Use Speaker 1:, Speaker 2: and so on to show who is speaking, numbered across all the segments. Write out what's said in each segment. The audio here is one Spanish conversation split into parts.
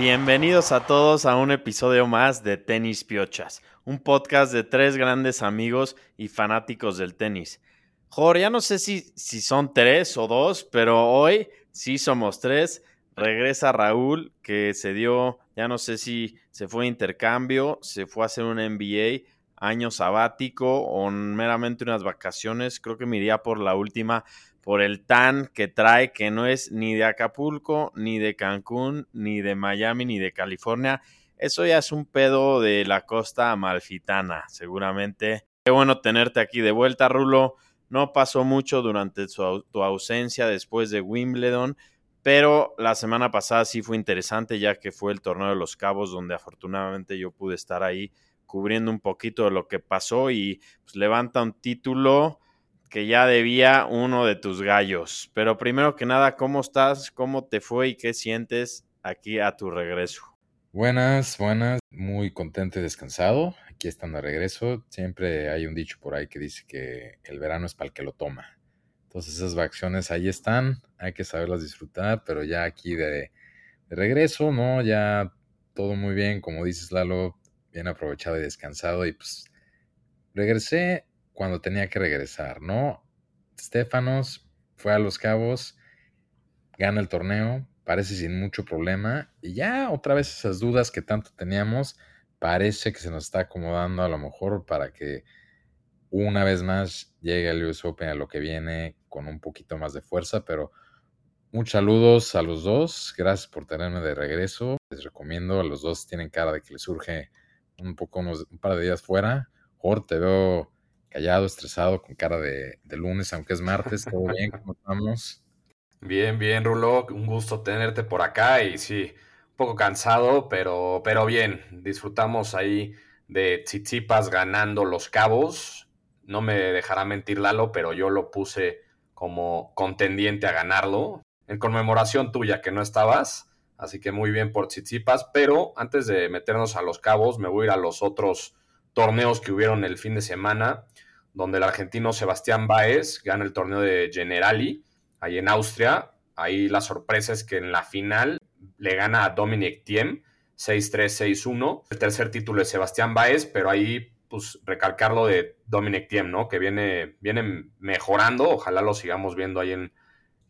Speaker 1: Bienvenidos a todos a un episodio más de Tenis Piochas, un podcast de tres grandes amigos y fanáticos del tenis. Jorge, ya no sé si, si son tres o dos, pero hoy sí somos tres. Regresa Raúl, que se dio, ya no sé si se fue a intercambio, se fue a hacer un MBA, año sabático o meramente unas vacaciones. Creo que me iría por la última, por el tan que trae, que no es ni de Acapulco, ni de Cancún, ni de Miami, ni de California. Eso ya es un pedo de la costa amalfitana, seguramente. Qué bueno tenerte aquí de vuelta, Rulo. No pasó mucho durante tu ausencia después de Wimbledon, pero la semana pasada sí fue interesante ya que fue el torneo de los cabos donde afortunadamente yo pude estar ahí cubriendo un poquito de lo que pasó y pues, levanta un título que ya debía uno de tus gallos. Pero primero que nada, ¿cómo estás? ¿Cómo te fue y qué sientes aquí a tu regreso?
Speaker 2: Buenas, buenas, muy contento y descansado. Aquí están de regreso. Siempre hay un dicho por ahí que dice que el verano es para el que lo toma. Entonces esas vacaciones ahí están, hay que saberlas disfrutar, pero ya aquí de, de regreso, ¿no? Ya todo muy bien, como dices Lalo, bien aprovechado y descansado y pues regresé cuando tenía que regresar, ¿no? Stefanos fue a Los Cabos, gana el torneo, parece sin mucho problema. Y ya otra vez esas dudas que tanto teníamos, parece que se nos está acomodando a lo mejor para que una vez más llegue el US Open a lo que viene con un poquito más de fuerza, pero muchos saludos a los dos, gracias por tenerme de regreso, les recomiendo, a los dos tienen cara de que les surge un poco unos, un par de días fuera, Jorge, te veo callado, estresado, con cara de, de lunes, aunque es martes, todo bien, ¿cómo estamos?
Speaker 3: Bien, bien, Rulo, un gusto tenerte por acá y sí, un poco cansado, pero, pero bien, disfrutamos ahí de Tsitsipas ganando los cabos. No me dejará mentir Lalo, pero yo lo puse como contendiente a ganarlo, en conmemoración tuya que no estabas, así que muy bien por Tsitsipas, pero antes de meternos a los cabos, me voy a ir a los otros torneos que hubieron el fin de semana, donde el argentino Sebastián Baez gana el torneo de Generali, ahí en Austria. Ahí la sorpresa es que en la final le gana a Dominic Thiem 6-3-6-1. El tercer título es Sebastián Baez, pero ahí pues recalcar lo de Dominic Thiem, ¿no? Que viene, viene mejorando, ojalá lo sigamos viendo ahí en,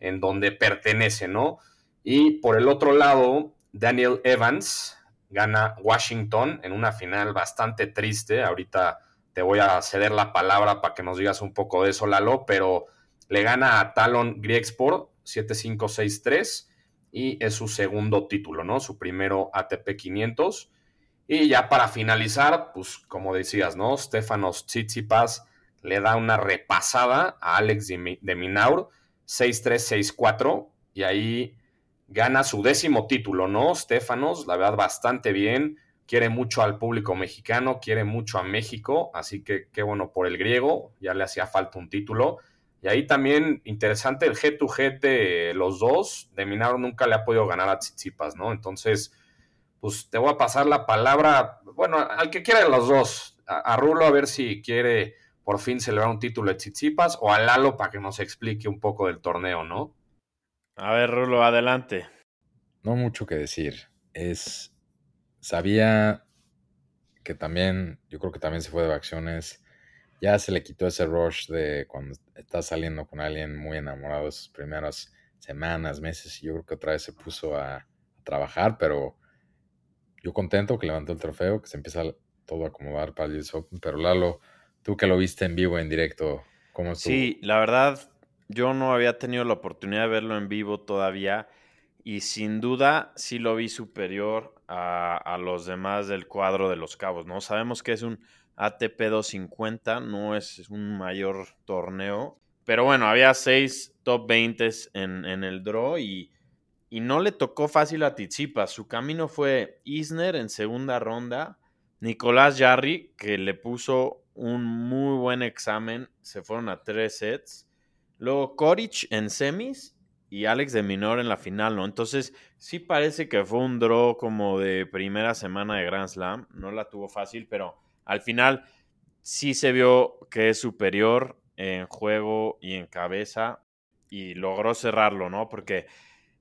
Speaker 3: en donde pertenece, ¿no? Y por el otro lado, Daniel Evans gana Washington en una final bastante triste. Ahorita te voy a ceder la palabra para que nos digas un poco de eso, Lalo, pero le gana a Talon Griegsport 7-5-6-3 y es su segundo título, ¿no? Su primero ATP 500. Y ya para finalizar, pues como decías, ¿no? Stefanos Tsitsipas le da una repasada a Alex de Minaur 6-3-6-4 y ahí gana su décimo título, ¿no? Stefanos, la verdad, bastante bien. Quiere mucho al público mexicano, quiere mucho a México, así que qué bueno por el griego, ya le hacía falta un título. Y ahí también interesante el head to head de los dos. De Minaro nunca le ha podido ganar a Tsitsipas, ¿no? Entonces, pues te voy a pasar la palabra, bueno, al que quiera de los dos. A, Rulo a ver si quiere por fin celebrar un título de Tsitsipas o a Lalo para que nos explique un poco del torneo, ¿no?
Speaker 1: A ver, Rulo, adelante.
Speaker 2: No mucho que decir. Es. Sabía que también, yo creo que también se fue de vacaciones ya se le quitó ese rush de cuando estás saliendo con alguien muy enamorado sus primeras semanas, meses, y yo creo que otra vez se puso a, trabajar, pero yo contento que levantó el trofeo, que se empieza todo a acomodar para el US Open, pero Lalo, tú que lo viste en vivo, en directo, ¿cómo estuvo?
Speaker 1: Sí, la verdad, yo no había tenido la oportunidad de verlo en vivo todavía, y sin duda sí lo vi superior a, los demás del cuadro de los cabos, ¿no? Sabemos que es un ATP 250, no es un mayor torneo. Pero bueno, había seis top 20 en, en el draw y, y, no le tocó fácil a Tizipas. Su camino fue Isner en segunda ronda, Nicolás Jarry, que le puso un muy buen examen, se fueron a tres sets. Luego Koric en semis y Alex de Minor en la final, ¿no? Entonces, sí parece que fue un draw como de primera semana de Grand Slam. No la tuvo fácil, pero al final sí se vio que es superior en juego y en cabeza y logró cerrarlo, ¿no? Porque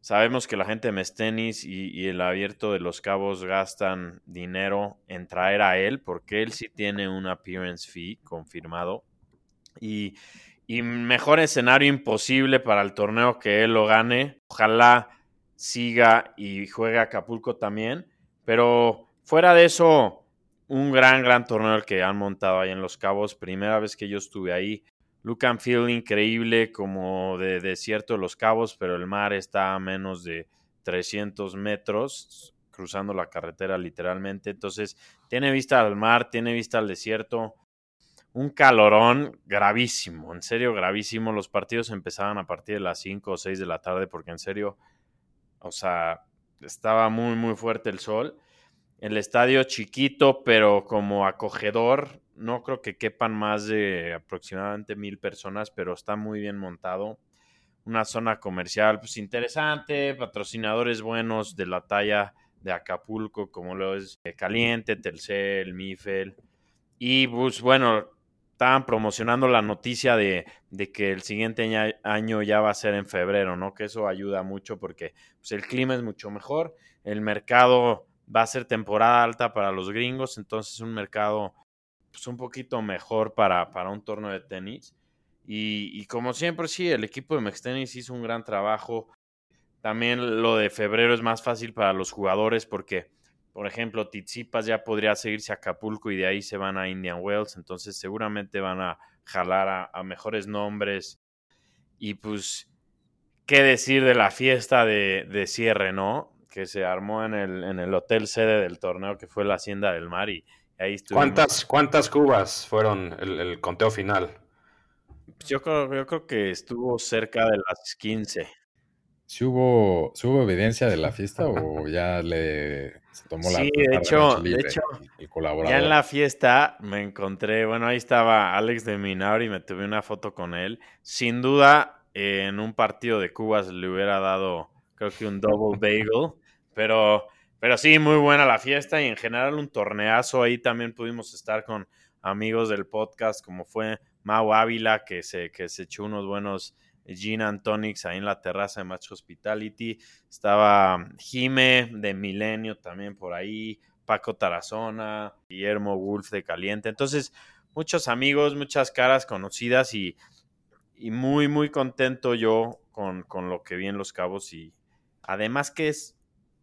Speaker 1: Sabemos que la gente de Mestenis y, y, el abierto de los cabos gastan dinero en traer a él, porque él sí tiene un appearance fee confirmado. Y, y mejor escenario imposible para el torneo que él lo gane. Ojalá siga y juegue Acapulco también. Pero fuera de eso, un gran, gran torneo el que han montado ahí en Los Cabos. Primera vez que yo estuve ahí. Look and feel increíble como de desierto de Los Cabos, pero el mar está a menos de 300 metros, cruzando la carretera literalmente. Entonces, tiene vista al mar, tiene vista al desierto. Un calorón gravísimo, en serio gravísimo. Los partidos empezaban a partir de las 5 o 6 de la tarde porque en serio, o sea, estaba muy, muy fuerte el sol. El estadio chiquito, pero como acogedor. No creo que quepan más de aproximadamente mil personas, pero está muy bien montado. Una zona comercial, pues interesante, patrocinadores buenos de la talla de Acapulco, como lo es eh, Caliente, Telcel, Mifel. Y pues bueno, estaban promocionando la noticia de, que el siguiente año ya va a ser en febrero, ¿no? Que eso ayuda mucho porque pues, el clima es mucho mejor, el mercado va a ser temporada alta para los gringos, entonces un mercado pues, un poquito mejor para, para un torneo de tenis. Y, y, como siempre, sí, el equipo de Mextenis hizo un gran trabajo. También lo de febrero es más fácil para los jugadores porque, por ejemplo, Tizipas ya podría seguirse a Acapulco y de ahí se van a Indian Wells. Entonces seguramente van a jalar a, a mejores nombres. Y pues, ¿qué decir de la fiesta de, de cierre, no? que se armó en el, en el hotel sede del torneo que fue la Hacienda del Mar y ahí estuvimos.
Speaker 3: ¿Cuántas, cuántas cubas fueron el, conteo final?
Speaker 1: Yo creo, yo creo que estuvo cerca de las 15.
Speaker 2: ¿Sí hubo, hubo evidencia de la fiesta o ya le se tomó la
Speaker 1: Sí, de hecho, de hecho el colaborador? ya en la fiesta me encontré, bueno, ahí estaba Alex de Minauri y me tuve una foto con él. Sin duda, en un partido de Cubas le hubiera dado creo que un double bagel, pero, pero sí, muy buena la fiesta y en general un torneazo. Ahí también pudimos estar con amigos del podcast, como fue Mau Ávila, que se, que se echó unos buenos Gin Antonics ahí en la terraza de Match Hospitality. Estaba Jime de Milenio también por ahí, Paco Tarazona, Guillermo Wolf de Caliente. Entonces, muchos amigos, muchas caras conocidas y, y muy, muy contento yo con, con, lo que vi en Los Cabos y, Además que es,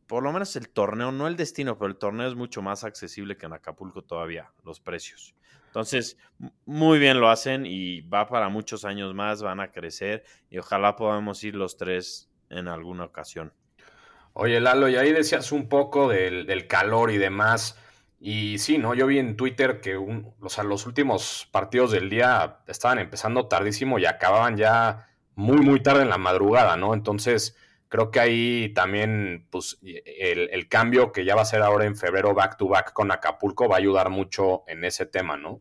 Speaker 1: por lo menos el torneo, no el destino, pero el torneo es mucho más accesible que en Acapulco todavía, los precios. Entonces, muy bien lo hacen y va para muchos años más, van a crecer y ojalá podamos ir los tres en alguna ocasión.
Speaker 3: Oye, Lalo, y ahí decías un poco del, calor y demás. Y sí, ¿no? Yo vi en Twitter que un, o sea, los últimos partidos del día estaban empezando tardísimo y acababan ya muy, muy tarde en la madrugada, ¿no? Entonces, creo que ahí también, pues, el, cambio que ya va a ser ahora en febrero back to back con Acapulco va a ayudar mucho en ese tema, ¿no?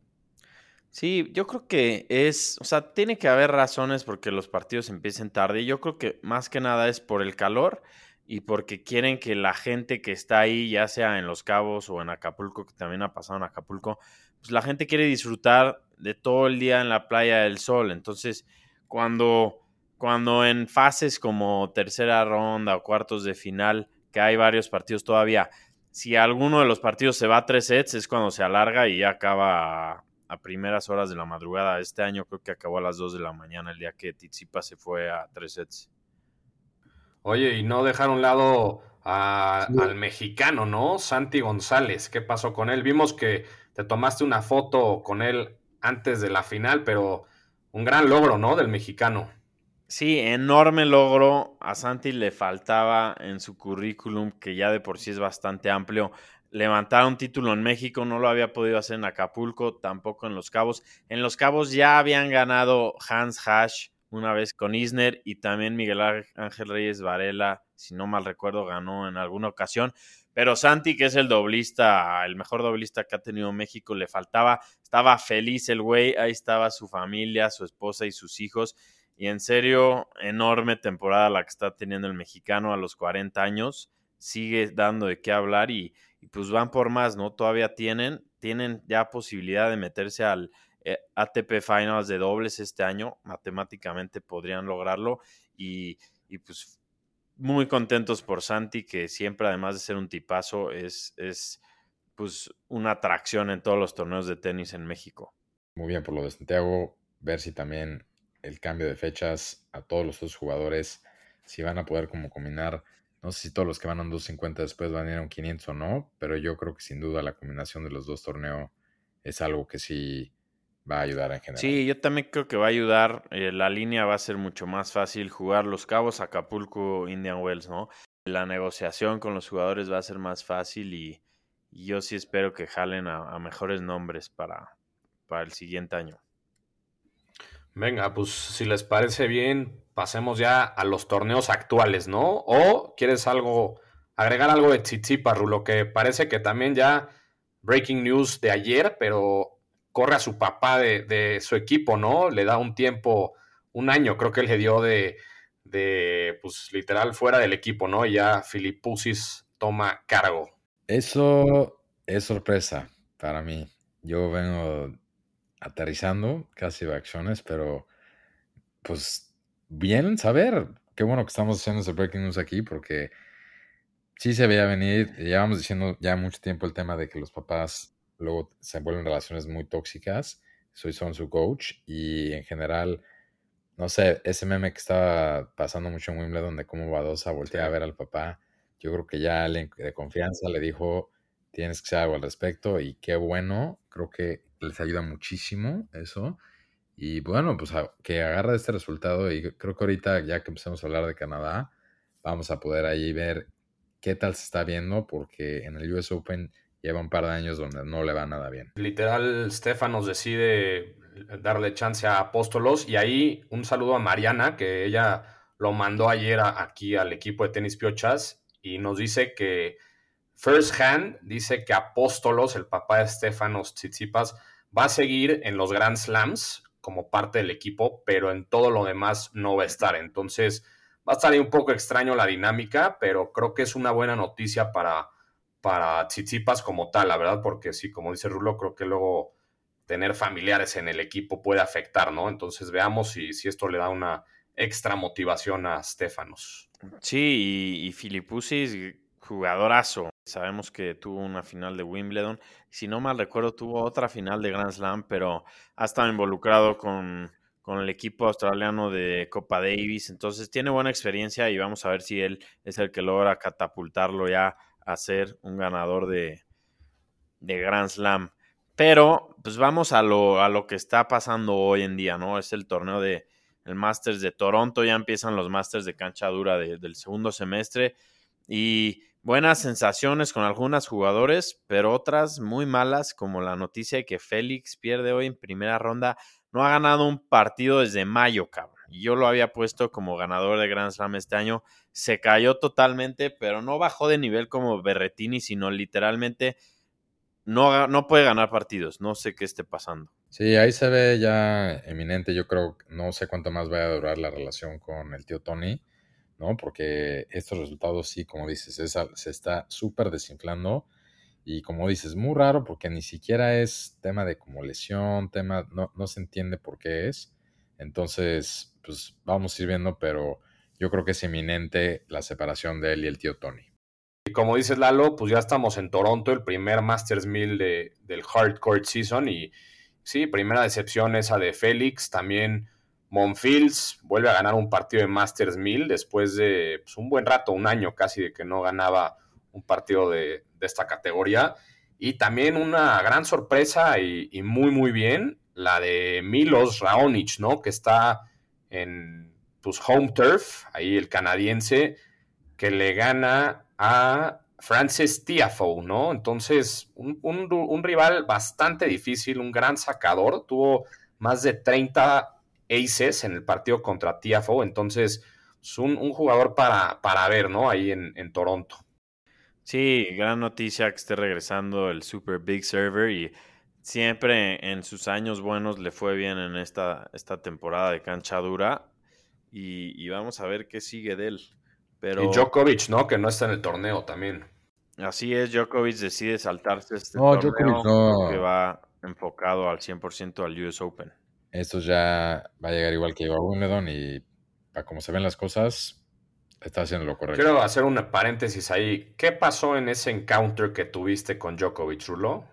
Speaker 1: Sí, yo creo que es, o sea, tiene que haber razones porque los partidos empiecen tarde. Y yo creo que más que nada es por el calor y porque quieren que la gente que está ahí, ya sea en Los Cabos o en Acapulco, que también ha pasado en Acapulco, pues la gente quiere disfrutar de todo el día en la playa del sol. Entonces, cuando cuando en fases como tercera ronda o cuartos de final, que hay varios partidos todavía, si alguno de los partidos se va a tres sets, es cuando se alarga y ya acaba a, primeras horas de la madrugada. Este año creo que acabó a las 2 de la mañana, el día que Tizipa se fue a tres sets.
Speaker 3: Oye, y no dejar un lado al mexicano, ¿no? Santi González, ¿qué pasó con él? Vimos que te tomaste una foto con él antes de la final, pero un gran logro, ¿no? Del mexicano.
Speaker 1: Sí, enorme logro. A Santi le faltaba en su currículum, que ya de por sí es bastante amplio, levantar un título en México. No lo había podido hacer en Acapulco, tampoco en Los Cabos. En Los Cabos ya habían ganado Hans Hash una vez con Isner y también Miguel Ángel Reyes Varela, si no mal recuerdo, ganó en alguna ocasión. Pero Santi, que es el doblista, el mejor doblista que ha tenido México, le faltaba. Estaba feliz el güey, ahí estaba su familia, su esposa y sus hijos y en serio, enorme temporada la que está teniendo el mexicano a los 40 años. Sigue dando de qué hablar pues van por más, ¿no? Todavía tienen, tienen ya posibilidad de meterse al eh, ATP Finals de dobles este año. Matemáticamente podrían lograrlo y, y pues muy contentos por Santi, que siempre, además de ser un tipazo, es, es pues una atracción en todos los torneos de tenis en México.
Speaker 2: Muy bien por lo de Santiago, ver si también el cambio de fechas a todos los dos jugadores, si van a poder como combinar, no sé si todos los que van a un 250 después van a ir a un 500 o no, pero yo creo que sin duda la combinación de los dos torneos es algo que sí va a ayudar en general.
Speaker 1: Sí, yo también creo que va a ayudar. Eh, la línea va a ser mucho más fácil jugar Los Cabos, Acapulco, Indian Wells, ¿no? La negociación con los jugadores va a ser más fácil y, yo sí espero que jalen a, mejores nombres para, para el siguiente año.
Speaker 3: Venga, pues si les parece bien, pasemos ya a los torneos actuales, ¿no? O quieres algo, agregar algo de Tsitsipas, Rulo, que parece que también ya breaking news de ayer, pero corre a su papá de, su equipo, ¿no? Le da un tiempo, un año, creo que le dio de, de pues literal fuera del equipo, ¿no? Y ya Filipusis toma cargo.
Speaker 2: Eso es sorpresa para mí. Yo vengo aterrizando casi de acciones, pero pues bien saber. Qué bueno que estamos haciendo ese breaking news aquí porque sí se veía venir. Llevamos diciendo ya mucho tiempo el tema de que los papás luego se vuelven relaciones muy tóxicas. Soy son su coach y en general, no sé, ese meme que estaba pasando mucho en Wimbledon donde como Badosa voltea a ver al papá, yo creo que ya le, de confianza le dijo, tienes que hacer algo al respecto y qué bueno, creo que les ayuda muchísimo eso. Y bueno, pues que agarra este resultado y creo que ahorita ya que empezamos a hablar de Canadá, vamos a poder ahí ver qué tal se está viendo porque en el US Open lleva un par de años donde no le va nada bien.
Speaker 3: Literal, Stefanos decide darle chance a Apóstolos y ahí un saludo a Mariana, que ella lo mandó ayer aquí al equipo de tenis Piochas y nos dice que First Hand dice que Apóstolos, el papá de Stefanos Tsitsipas, va a seguir en los Grand Slams como parte del equipo, pero en todo lo demás no va a estar. Entonces va a estar ahí un poco extraño la dinámica, pero creo que es una buena noticia para para Tsitsipas como tal, la verdad, porque sí, como dice Rulo, creo que luego tener familiares en el equipo puede afectar, ¿no? Entonces veamos si, si esto le da una extra motivación a Stefanos.
Speaker 1: Sí, y, y jugadorazo. Sabemos que tuvo una final de Wimbledon. Si no mal recuerdo, tuvo otra final de Grand Slam, pero ha estado involucrado con, con el equipo australiano de Copa Davis. Entonces tiene buena experiencia y vamos a ver si él es el que logra catapultarlo ya a ser un ganador de, de Grand Slam. Pero, pues vamos a lo, a lo que está pasando hoy en día, ¿no? Es el torneo de el Masters de Toronto, ya empiezan los Masters de cancha dura del segundo semestre y buenas sensaciones con algunas jugadores, pero otras muy malas, como la noticia de que Félix pierde hoy en primera ronda, no ha ganado un partido desde mayo, cabrón yo lo había puesto como ganador de Grand Slam este año. Se cayó totalmente, pero no bajó de nivel como Berretini, sino literalmente no, no puede ganar partidos. No sé qué esté pasando.
Speaker 2: Sí, ahí se ve ya eminente. Yo creo, no sé cuánto más va a durar la relación con el tío Tony, ¿no? Porque estos resultados, sí, como dices, se está súper desinflando. Y como dices, muy raro porque ni siquiera es tema de como lesión, tema, no, no se entiende por qué es. Entonces, pues vamos a ir viendo, pero yo creo que es inminente la separación de él y el tío Tony.
Speaker 3: Y como dices Lalo, pues ya estamos en Toronto, el primer Masters 1000 de, del Hardcore Season y sí, primera decepción esa de Félix, también Monfils vuelve a ganar un partido de Masters 1000 después de pues, un buen rato, un año casi de que no ganaba un partido de, esta categoría. Y también una gran sorpresa y, muy, muy bien, la de Milos Raonic, ¿no? Que está en pues, home turf, ahí el canadiense, que le gana a Francis Tiafoe, ¿no? Entonces, un, rival bastante difícil, un gran sacador, tuvo más de 30 aces en el partido contra Tiafoe, entonces es un, jugador para, para, ver, ¿no? Ahí en, en, Toronto.
Speaker 1: Sí, gran noticia que esté regresando el Super Big Server y siempre en sus años buenos le fue bien en esta, esta temporada de cancha dura y, vamos a ver qué sigue de él. Pero,
Speaker 3: y Djokovic, ¿no? Que no está en el torneo también.
Speaker 1: Así es, Djokovic decide saltarse este torneo que va enfocado al 100% al US Open.
Speaker 2: Esto ya va a llegar igual que iba a Wimbledon y para como se ven las cosas, está haciendo lo correcto.
Speaker 3: Quiero hacer un paréntesis ahí. ¿Qué pasó en ese encounter que tuviste con Djokovic, Rulo?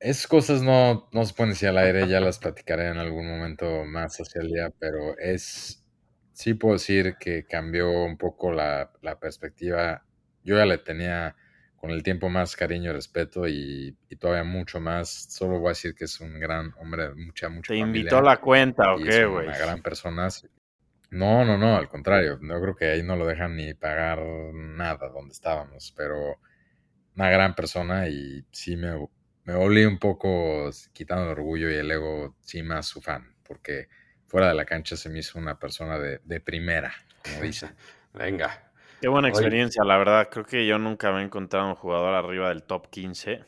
Speaker 2: Esas cosas no, no se pueden decir al aire, ya las platicaré en algún momento más hacia el día, pero es, sí puedo decir que cambió un poco la, la perspectiva. Yo ya le tenía con el tiempo más cariño y respeto y, y, todavía mucho más. Solo voy a decir que es un gran hombre, mucha, mucha
Speaker 1: ¿Te invitó la cuenta o qué, güey?
Speaker 2: Una gran persona. No, no, no, al contrario. Yo creo que ahí no lo dejan ni pagar nada donde estábamos, pero una gran persona y sí me, me volví un poco quitando el orgullo y el ego, sí más su fan, porque fuera de la cancha se me hizo una persona de, de primera, como dice.
Speaker 3: Venga,
Speaker 1: Qué buena experiencia, la verdad. Creo que yo nunca me he encontrado un jugador arriba del top 15.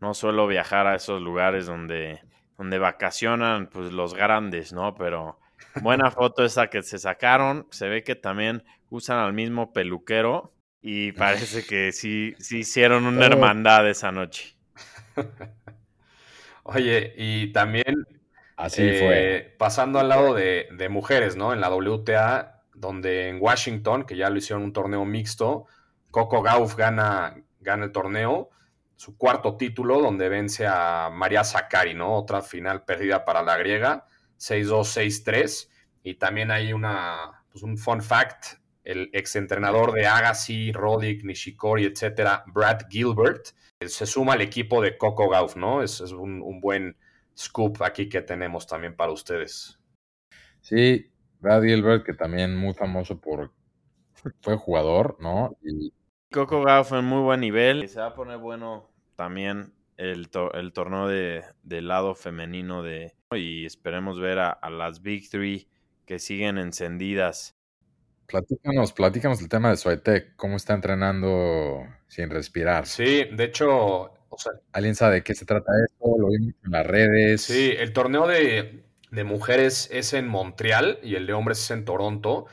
Speaker 1: No suelo viajar a esos lugares donde, donde vacacionan pues, los grandes, ¿no? Pero buena foto esa que se sacaron. Se ve que también usan al mismo peluquero y parece que sí, sí hicieron una hermandad esa noche.
Speaker 3: Oye, y también
Speaker 2: Así eh, fue.
Speaker 3: Pasando al lado de, de mujeres, ¿no? En la WTA donde en Washington, que ya lo hicieron un torneo mixto, Coco Gauff gana, gana el torneo, su cuarto título, donde vence a María Zakari, ¿no? Otra final perdida para la griega, 6-2, 6-3. Y también hay una, pues un fun fact, el exentrenador de Agassi, Roddick, Nishikori, etcétera, Brad Gilbert, se suma al equipo de Coco Gauff, ¿no? Es, un buen scoop aquí que tenemos también para ustedes.
Speaker 2: Sí, Brad Gilbert, que también muy famoso por. Fue jugador, ¿no? Y.
Speaker 1: Coco Gauff fue en muy buen nivel. Y se va a poner bueno también el, el torneo de, del lado femenino de. Y esperemos ver a, a las Big Three que siguen encendidas.
Speaker 2: Platícanos, platícanos el tema de Suetec, cómo está entrenando sin respirar.
Speaker 3: Sí, de hecho, o sea,
Speaker 2: ¿alguien sabe de qué se trata esto? Lo vimos en las redes.
Speaker 3: Sí, el torneo de, de mujeres es en Montreal y el de hombres es en Toronto.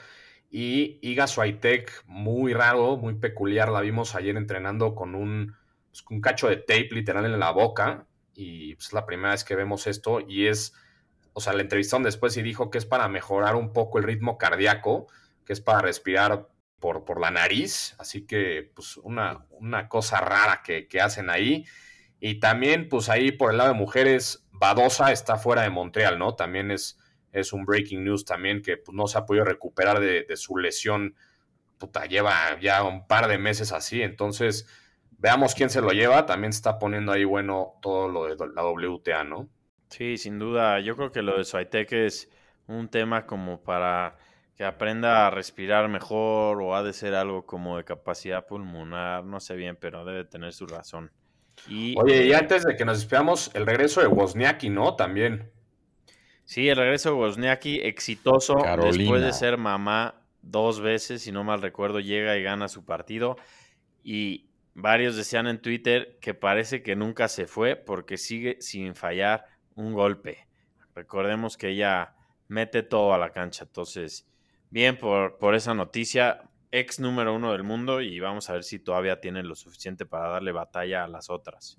Speaker 3: Y Iga Swiatek, muy raro, muy peculiar, la vimos ayer entrenando con un, pues, un cacho de tape literal en la boca. Y pues, es la primera vez que vemos esto. Y es, o sea, la entrevistaron después y dijo que es para mejorar un poco el ritmo cardíaco, que es para respirar por, por la nariz. Así que, pues, una, una cosa rara que, que hacen ahí. Y también, pues ahí por el lado de mujeres, Badosa está fuera de Montreal, ¿no? También es, es un breaking news también que pues, no se ha podido recuperar de, su lesión. Puta, lleva ya un par de meses así. Entonces, veamos quién se lo lleva. También está poniendo ahí bueno todo lo de la WTA, ¿no?
Speaker 1: Sí, sin duda. Yo creo que lo de Swiatek es un tema como para que aprenda a respirar mejor o ha de ser algo como de capacidad pulmonar, no sé bien, pero debe tener su razón.
Speaker 3: Oye, y antes de que nos despidamos, el regreso de Wozniacki, ¿no? También.
Speaker 1: Sí, el regreso de Wozniacki, exitoso. Después de ser mamá dos veces, si no mal recuerdo, llega y gana su partido. Y varios decían en Twitter que parece que nunca se fue porque sigue sin fallar un golpe. Recordemos que ella mete todo a la cancha. Entonces, bien por, por esa noticia ex número uno del mundo y vamos a ver si todavía tiene lo suficiente para darle batalla a las otras.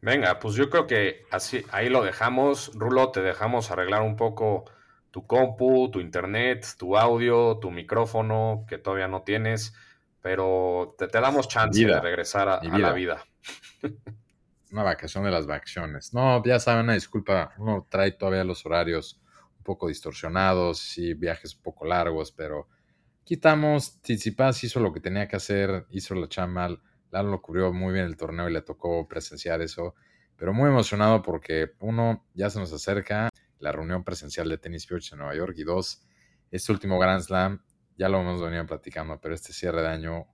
Speaker 3: Venga, pues yo creo que así ahí lo dejamos. Rulo, te dejamos arreglar un poco tu compu, tu internet, tu audio, tu micrófono, que todavía no tienes, pero te, te damos chance de regresar a, a, la vida.
Speaker 2: Una vacación de las vacaciones. No, ya saben, una disculpa, uno trae todavía los horarios un poco distorsionados y viajes un poco largos, pero quitamos. Tsitsipas hizo lo que tenía que hacer, hizo la chamba. Lalo lo cubrió muy bien el torneo y le tocó presenciar eso. Pero muy emocionado porque, uno, ya se nos acerca la reunión presencial de Tennis Pitch en Nueva York. Y dos, este último Grand Slam, ya lo hemos venido platicando, pero este cierre de año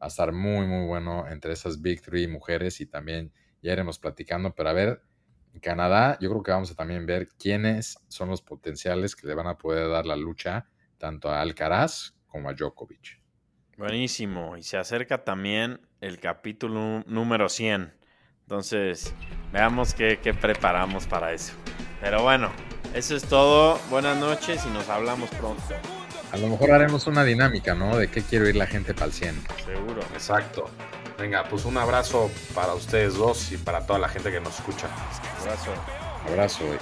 Speaker 2: va a estar muy, muy bueno entre esas Big Three mujeres y también ya iremos platicando. Pero a ver, en Canadá, yo creo que vamos a también ver quiénes son los potenciales que le van a poder dar la lucha tanto a Alcaraz como a Djokovic.
Speaker 1: Buenísimo. Y se acerca también el capítulo número 100. Entonces, veamos qué, qué, preparamos para eso. Pero bueno, eso es todo. Buenas noches y nos hablamos pronto.
Speaker 2: A lo mejor haremos una dinámica, ¿no? De qué quiero ir la gente para el 100.
Speaker 1: Seguro.
Speaker 3: Exacto. Venga, pues un abrazo para ustedes dos y para toda la gente que nos escucha.
Speaker 1: Abrazo.
Speaker 2: Abrazo, güey.